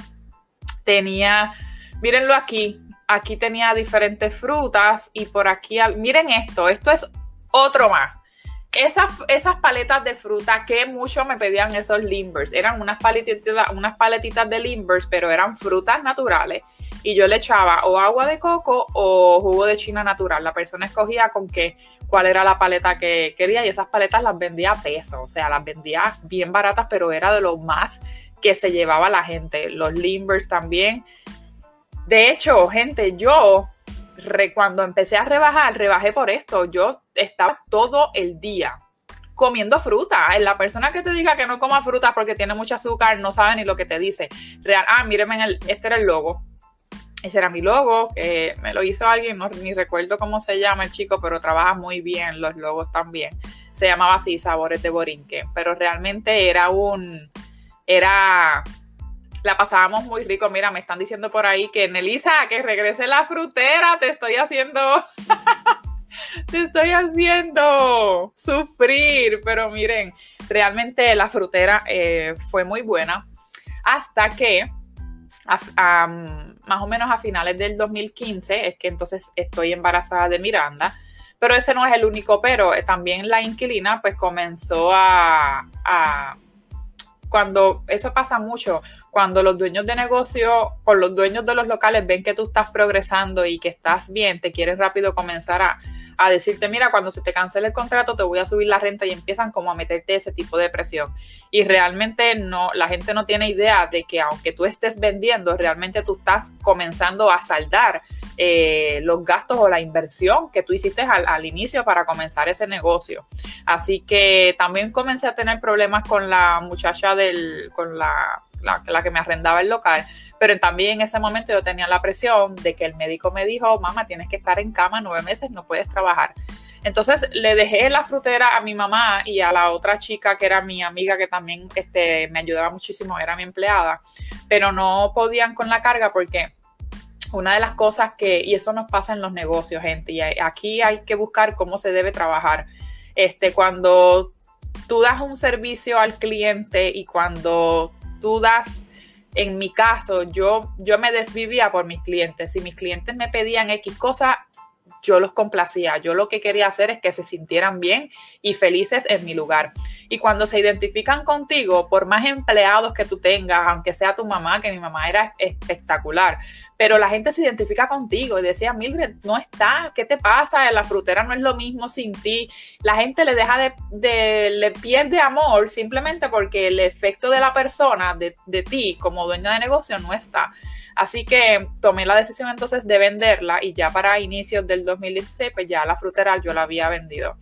Tenía, mírenlo aquí, aquí tenía diferentes frutas y por aquí, miren esto, esto es otro más esas, esas paletas de fruta que mucho me pedían esos limbers. Eran unas paletitas, unas paletitas de limbers, pero eran frutas naturales. Y yo le echaba o agua de coco o jugo de china natural. La persona escogía con qué, cuál era la paleta que quería y esas paletas las vendía a peso. O sea, las vendía bien baratas, pero era de lo más que se llevaba la gente. Los limbers también. De hecho, gente, yo cuando empecé a rebajar, rebajé por esto. Yo estaba todo el día comiendo fruta. La persona que te diga que no coma fruta porque tiene mucho azúcar no sabe ni lo que te dice. Real, ah, mírenme, el, este era el logo. Ese era mi logo, me lo hizo alguien, no, ni recuerdo cómo se llama el chico, pero trabaja muy bien los logos también. Se llamaba así, Sabores de Borinque, pero realmente era un, era la pasábamos muy rico. Mira, me están diciendo por ahí que Nelisa, que regrese la frutera, te estoy haciendo. [laughs] te estoy haciendo sufrir. Pero miren, realmente la frutera eh, fue muy buena. Hasta que más o menos a finales del 2015 es que entonces estoy embarazada de Miranda. Pero ese no es el único pero. Eh, también la inquilina pues comenzó a cuando eso pasa mucho, cuando los dueños de negocio, por los dueños de los locales ven que tú estás progresando y que estás bien, te quieren rápido comenzar a, a decirte, mira, cuando se te cancele el contrato te voy a subir la renta y empiezan como a meterte ese tipo de presión. Y realmente no, la gente no tiene idea de que aunque tú estés vendiendo, realmente tú estás comenzando a saldar eh, los gastos o la inversión que tú hiciste al, inicio para comenzar ese negocio. Así que también comencé a tener problemas con la muchacha del, con la, la, que me arrendaba el local, pero también en ese momento yo tenía la presión de que el médico me dijo, mamá, tienes que estar en cama nueve meses, no puedes trabajar. Entonces le dejé la frutera a mi mamá y a la otra chica que era mi amiga que también este, me ayudaba muchísimo, era mi empleada, pero no podían con la carga porque una de las cosas que, y eso nos pasa en los negocios, gente, y aquí hay que buscar cómo se debe trabajar. Este, cuando tú das un servicio al cliente y cuando tú das, en mi caso, yo, yo me desvivía por mis clientes. Si mis clientes me pedían X cosa, yo los complacía. Yo lo que quería hacer es que se sintieran bien y felices en mi lugar. Y cuando se identifican contigo, por más empleados que tú tengas, aunque sea tu mamá, que mi mamá era espectacular, pero la gente se identifica contigo y decía, Mildred, no está, ¿qué te pasa? La frutera no es lo mismo sin ti. La gente le deja de, le pierde amor simplemente porque el efecto de la persona, de, de ti como dueña de negocio, no está. Así que tomé la decisión entonces de venderla y ya para inicios del 2016, pues ya la frutera yo la había vendido.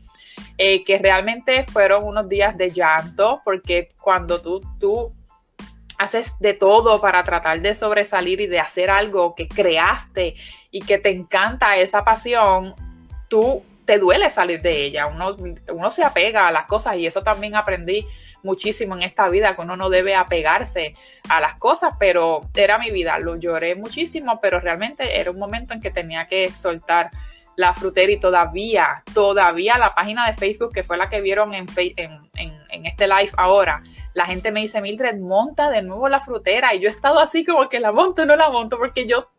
Eh, que realmente fueron unos días de llanto, porque cuando tú, tú haces de todo para tratar de sobresalir y de hacer algo que creaste y que te encanta esa pasión, tú te duele salir de ella, uno, uno se apega a las cosas y eso también aprendí muchísimo en esta vida, que uno no debe apegarse a las cosas, pero era mi vida, lo lloré muchísimo, pero realmente era un momento en que tenía que soltar la frutera y todavía, todavía la página de Facebook, que fue la que vieron en, en, este live ahora, la gente me dice, Mildred, monta de nuevo la frutera. Y yo he estado así como que la monto, no la monto, porque yo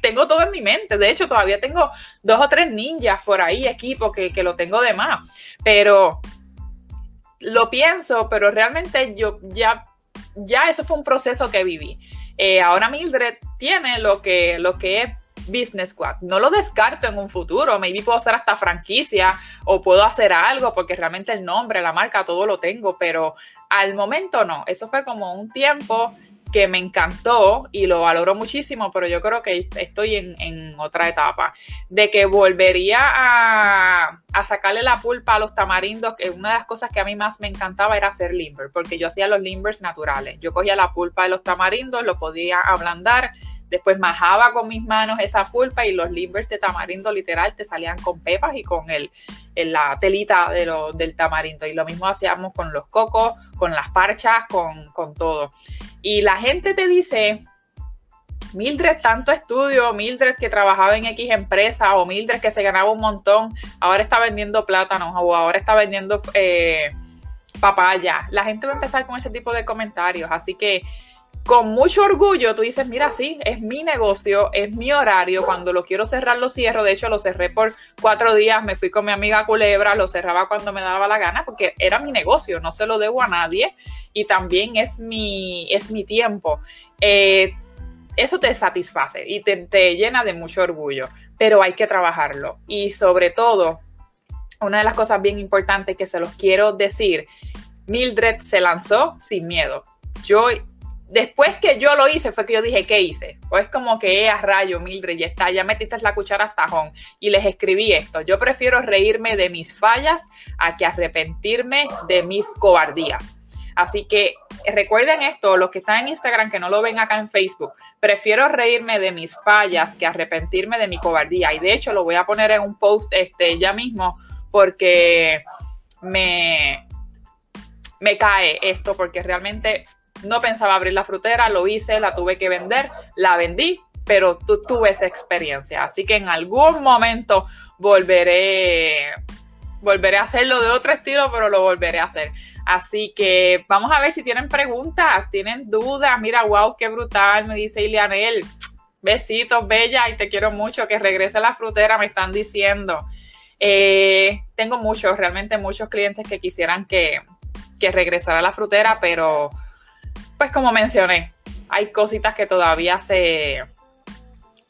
tengo todo en mi mente. De hecho, todavía tengo dos o tres ninjas por ahí, equipo, que, que lo tengo de más. Pero lo pienso, pero realmente yo ya, ya eso fue un proceso que viví. Eh, ahora Mildred tiene lo que, lo que es Business Squad. No lo descarto en un futuro. Maybe puedo hacer hasta franquicia o puedo hacer algo porque realmente el nombre, la marca, todo lo tengo, pero al momento no. Eso fue como un tiempo que me encantó y lo valoro muchísimo, pero yo creo que estoy en, otra etapa. De que volvería a, sacarle la pulpa a los tamarindos, que una de las cosas que a mí más me encantaba era hacer limber, porque yo hacía los limbers naturales. Yo cogía la pulpa de los tamarindos, lo podía ablandar Después majaba con mis manos esa pulpa y los limbers de tamarindo literal te salían con pepas y con el, la telita de del tamarindo. Y lo mismo hacíamos con los cocos, con las parchas, con, con todo. Y la gente te dice, Mildred tanto estudio, Mildred que trabajaba en X empresa o Mildred que se ganaba un montón, ahora está vendiendo plátanos o ahora está vendiendo eh, papaya. La gente va a empezar con ese tipo de comentarios, así que con mucho orgullo tú dices, mira, sí, es mi negocio, es mi horario, cuando lo quiero cerrar lo cierro, de hecho lo cerré por cuatro días, me fui con mi amiga Culebra, lo cerraba cuando me daba la gana, porque era mi negocio, no se lo debo a nadie y también es mi, es mi tiempo. Eh, eso te satisface y te, te llena de mucho orgullo, pero hay que trabajarlo y sobre todo, una de las cosas bien importantes que se los quiero decir, Mildred se lanzó sin miedo. Yo después que yo lo hice, fue que yo dije, ¿qué hice? Pues como que, eh, a rayo, Mildred, ya está, ya metiste la cuchara hasta tajón. Y les escribí esto. Yo prefiero reírme de mis fallas a que arrepentirme de mis cobardías. Así que recuerden esto, los que están en Instagram, que no lo ven acá en Facebook, prefiero reírme de mis fallas que arrepentirme de mi cobardía. Y de hecho lo voy a poner en un post este, ya mismo porque me, me cae esto, porque realmente no pensaba abrir la frutera, lo hice, la tuve que vender, la vendí, pero tuve esa experiencia. Así que en algún momento volveré, volveré a hacerlo de otro estilo, pero lo volveré a hacer. Así que vamos a ver si tienen preguntas, tienen dudas. Mira, wow, qué brutal, me dice Ilianel. Besitos, bella, y te quiero mucho. Que regrese a la frutera, me están diciendo. Eh, tengo muchos, realmente muchos clientes que quisieran que, que regresara a la frutera, pero pues como mencioné, hay cositas que todavía se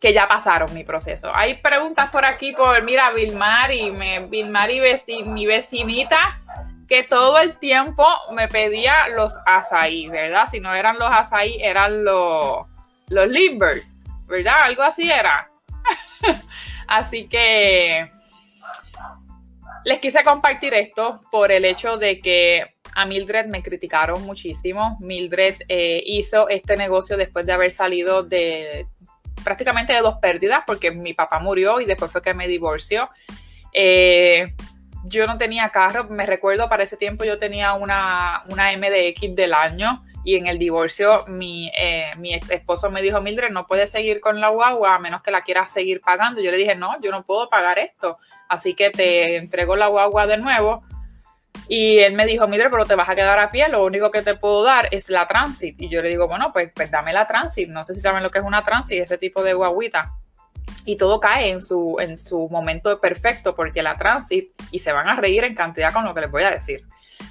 que ya pasaron mi proceso. Hay preguntas por aquí por, mira, Vilmar y me, y mi vecinita que todo el tiempo me pedía los azaí, ¿verdad? Si no eran los azaí, eran los, los limbers, ¿verdad? Algo así era. [laughs] así que les quise compartir esto por el hecho de que a Mildred me criticaron muchísimo. Mildred eh, hizo este negocio después de haber salido de prácticamente de dos pérdidas, porque mi papá murió y después fue que me divorció. Eh, yo no tenía carro, me recuerdo para ese tiempo yo tenía una, una MDX del año y en el divorcio mi, eh, mi ex esposo me dijo, Mildred, no puedes seguir con la guagua a menos que la quieras seguir pagando. Yo le dije, no, yo no puedo pagar esto, así que te entrego la guagua de nuevo y él me dijo, mire, pero te vas a quedar a pie, lo único que te puedo dar es la transit. Y yo le digo, bueno, pues, pues dame la transit. No sé si saben lo que es una transit, ese tipo de guaguita. Y todo cae en su, en su momento perfecto, porque la transit, y se van a reír en cantidad con lo que les voy a decir.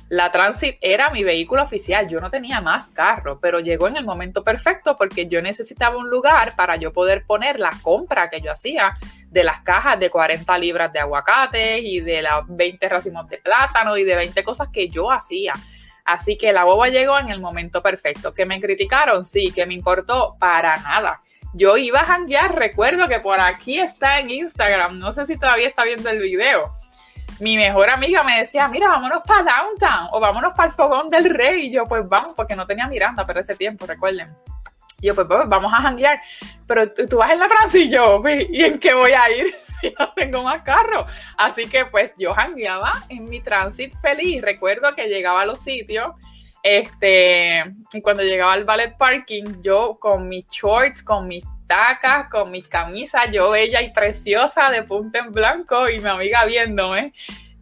La Transit era mi vehículo oficial, yo no tenía más carro, pero llegó en el momento perfecto porque yo necesitaba un lugar para yo poder poner la compra que yo hacía de las cajas de 40 libras de aguacate y de las 20 racimos de plátano y de 20 cosas que yo hacía. Así que la boba llegó en el momento perfecto. ¿Que me criticaron? Sí, que me importó para nada. Yo iba a janguear, recuerdo que por aquí está en Instagram, no sé si todavía está viendo el video mi mejor amiga me decía, mira, vámonos para Downtown o vámonos para el Fogón del Rey. Y yo, pues vamos, porque no tenía Miranda para ese tiempo, recuerden. Y yo, pues, pues, vamos a janguear. Pero tú, vas en la Francia y yo, ¿y en qué voy a ir [laughs] si no tengo más carro? Así que pues yo jangueaba en mi transit feliz. Recuerdo que llegaba a los sitios. Este, y cuando llegaba al ballet parking, yo con mis shorts, con mis con mis camisas, yo bella y preciosa de punta en blanco y mi amiga viéndome.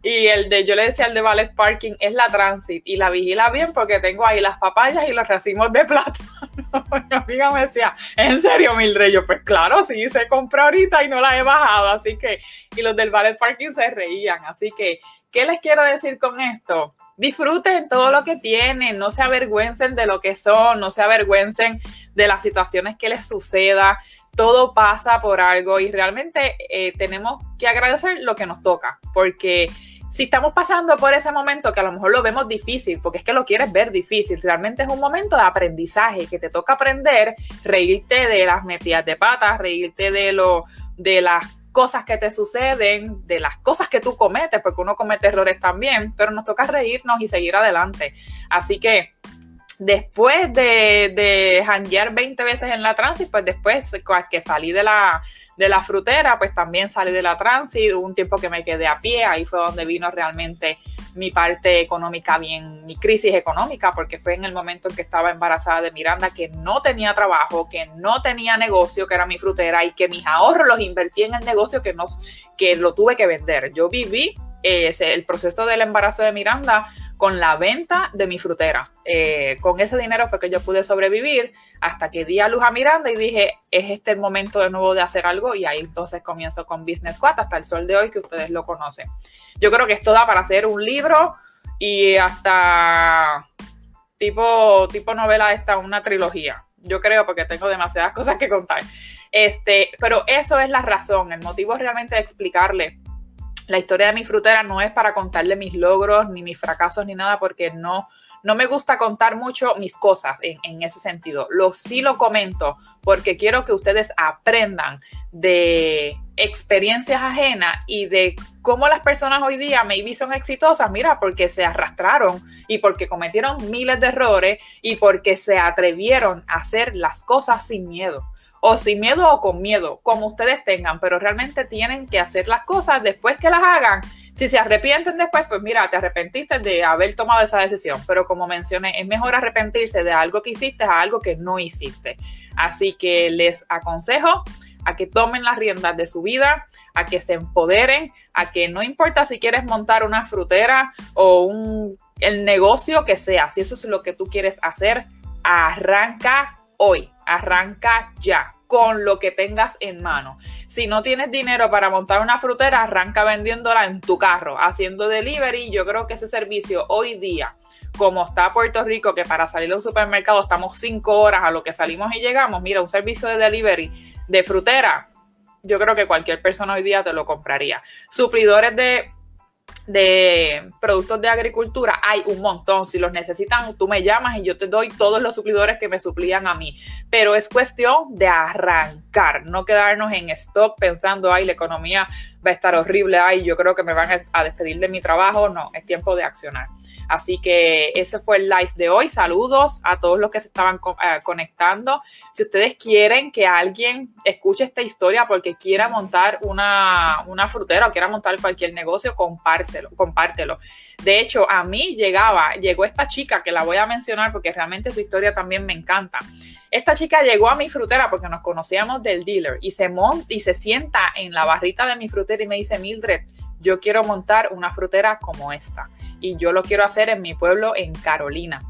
Y el de, yo le decía al de Ballet Parking, es la Transit. Y la vigila bien porque tengo ahí las papayas y los racimos de plátano. [laughs] mi amiga me decía, ¿en serio, Mildred? Yo, pues claro, sí, se compró ahorita y no la he bajado. Así que, y los del Ballet Parking se reían. Así que, ¿qué les quiero decir con esto? Disfruten todo lo que tienen, no se avergüencen de lo que son, no se avergüencen de las situaciones que les suceda. Todo pasa por algo y realmente eh, tenemos que agradecer lo que nos toca, porque si estamos pasando por ese momento que a lo mejor lo vemos difícil, porque es que lo quieres ver difícil, realmente es un momento de aprendizaje que te toca aprender, reírte de las metidas de patas, reírte de lo de las cosas que te suceden, de las cosas que tú cometes, porque uno comete errores también, pero nos toca reírnos y seguir adelante. Así que después de, de janguear 20 veces en la transit, pues después que salí de la, de la frutera, pues también salí de la transit, un tiempo que me quedé a pie, ahí fue donde vino realmente mi parte económica bien, mi crisis económica, porque fue en el momento en que estaba embarazada de Miranda, que no tenía trabajo, que no tenía negocio, que era mi frutera, y que mis ahorros los invertí en el negocio que, nos, que lo tuve que vender. Yo viví eh, el proceso del embarazo de Miranda con la venta de mi frutera. Eh, con ese dinero fue que yo pude sobrevivir hasta que di a luz a Miranda y dije, es este el momento de nuevo de hacer algo y ahí entonces comienzo con Business Squad hasta el sol de hoy que ustedes lo conocen. Yo creo que esto da para hacer un libro y hasta tipo, tipo novela esta, una trilogía. Yo creo porque tengo demasiadas [laughs] cosas que contar. Este, pero eso es la razón, el motivo realmente explicarle la historia de mi frutera no es para contarle mis logros, ni mis fracasos, ni nada, porque no, no me gusta contar mucho mis cosas en, ese sentido. Lo sí lo comento porque quiero que ustedes aprendan de experiencias ajenas y de cómo las personas hoy día maybe son exitosas, mira, porque se arrastraron y porque cometieron miles de errores y porque se atrevieron a hacer las cosas sin miedo o sin miedo o con miedo, como ustedes tengan, pero realmente tienen que hacer las cosas después que las hagan. Si se arrepienten después, pues mira, te arrepentiste de haber tomado esa decisión, pero como mencioné, es mejor arrepentirse de algo que hiciste a algo que no hiciste. Así que les aconsejo a que tomen las riendas de su vida, a que se empoderen, a que no importa si quieres montar una frutera o un, el negocio que sea, si eso es lo que tú quieres hacer, arranca hoy, arranca ya con lo que tengas en mano. Si no tienes dinero para montar una frutera, arranca vendiéndola en tu carro, haciendo delivery. Yo creo que ese servicio hoy día, como está Puerto Rico, que para salir a un supermercado estamos cinco horas a lo que salimos y llegamos, mira, un servicio de delivery de frutera, yo creo que cualquier persona hoy día te lo compraría. Suplidores de de productos de agricultura hay un montón. Si los necesitan, tú me llamas y yo te doy todos los suplidores que me suplían a mí. Pero es cuestión de arrancar, no quedarnos en stop pensando, ay, la economía va a estar horrible, ay, yo creo que me van a despedir de mi trabajo. No, es tiempo de accionar. Así que ese fue el live de hoy. Saludos a todos los que se estaban eh, conectando. Si ustedes quieren que alguien escuche esta historia porque quiera montar una, una frutera o quiera montar cualquier negocio, compártelo, compártelo. De hecho, a mí llegaba, llegó esta chica que la voy a mencionar porque realmente su historia también me encanta. Esta chica llegó a mi frutera porque nos conocíamos del dealer y se monta y se sienta en la barrita de mi frutera y me dice, Mildred, yo quiero montar una frutera como esta y yo lo quiero hacer en mi pueblo, en Carolina.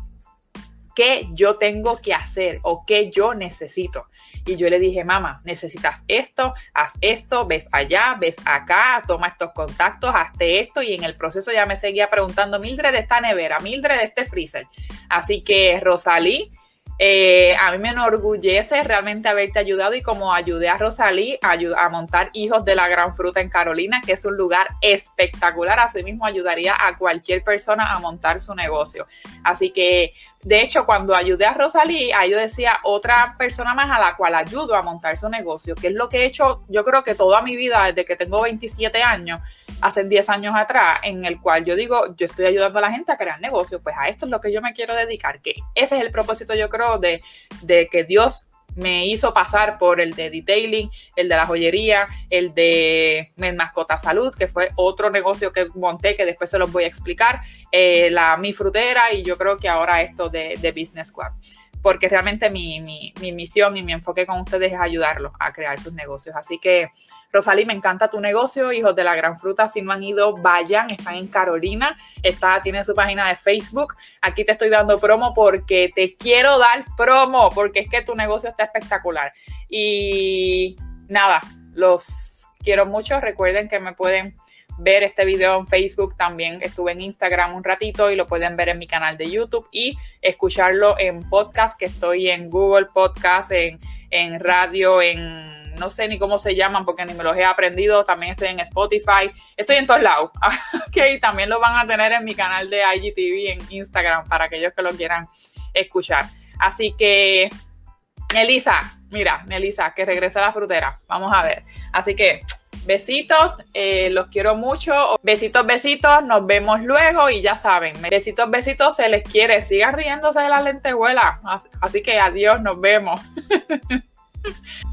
qué yo tengo que hacer o qué yo necesito. Y yo le dije, mamá, necesitas esto, haz esto, ves allá, ves acá, toma estos contactos, hazte esto. Y en el proceso ya me seguía preguntando, Mildred de esta nevera, Mildred de este freezer. Así que Rosalí, eh, a mí me enorgullece realmente haberte ayudado y como ayudé a Rosalí a, a, montar Hijos de la Gran Fruta en Carolina, que es un lugar espectacular, asimismo ayudaría a cualquier persona a montar su negocio. Así que de hecho, cuando ayudé a Rosalí, ahí yo decía otra persona más a la cual ayudo a montar su negocio, que es lo que he hecho yo creo que toda mi vida, desde que tengo 27 años, hace 10 años atrás, en el cual yo digo, yo estoy ayudando a la gente a crear negocios, pues a esto es lo que yo me quiero dedicar, que ese es el propósito yo creo de, de que Dios me hizo pasar por el de detailing, el de la joyería, el de Mascota Salud, que fue otro negocio que monté que después se los voy a explicar, eh, la mi frutera y yo creo que ahora esto de, de Business Squad porque realmente mi, misión y mi enfoque con ustedes es ayudarlos a crear sus negocios. Así que, Rosalí, me encanta tu negocio, Hijos de la Gran Fruta. Si no han ido, vayan, están en Carolina, está, tiene su página de Facebook. Aquí te estoy dando promo porque te quiero dar promo, porque es que tu negocio está espectacular. Y nada, los quiero mucho. Recuerden que me pueden ver este video en Facebook, también estuve en Instagram un ratito y lo pueden ver en mi canal de YouTube y escucharlo en podcast, que estoy en Google Podcast, en, en radio, en no sé ni cómo se llaman porque ni me los he aprendido, también estoy en Spotify, estoy en todos lados, [laughs] ok, también lo van a tener en mi canal de IGTV en Instagram para aquellos que lo quieran escuchar. Así que, Nelisa, mira, Nelisa, que regrese a la frutera, vamos a ver. Así que Besitos, eh, los quiero mucho. Besitos, besitos, nos vemos luego y ya saben, besitos, besitos, se les quiere. Sigan riéndose de la lentejuela. Así que adiós, nos vemos. [laughs]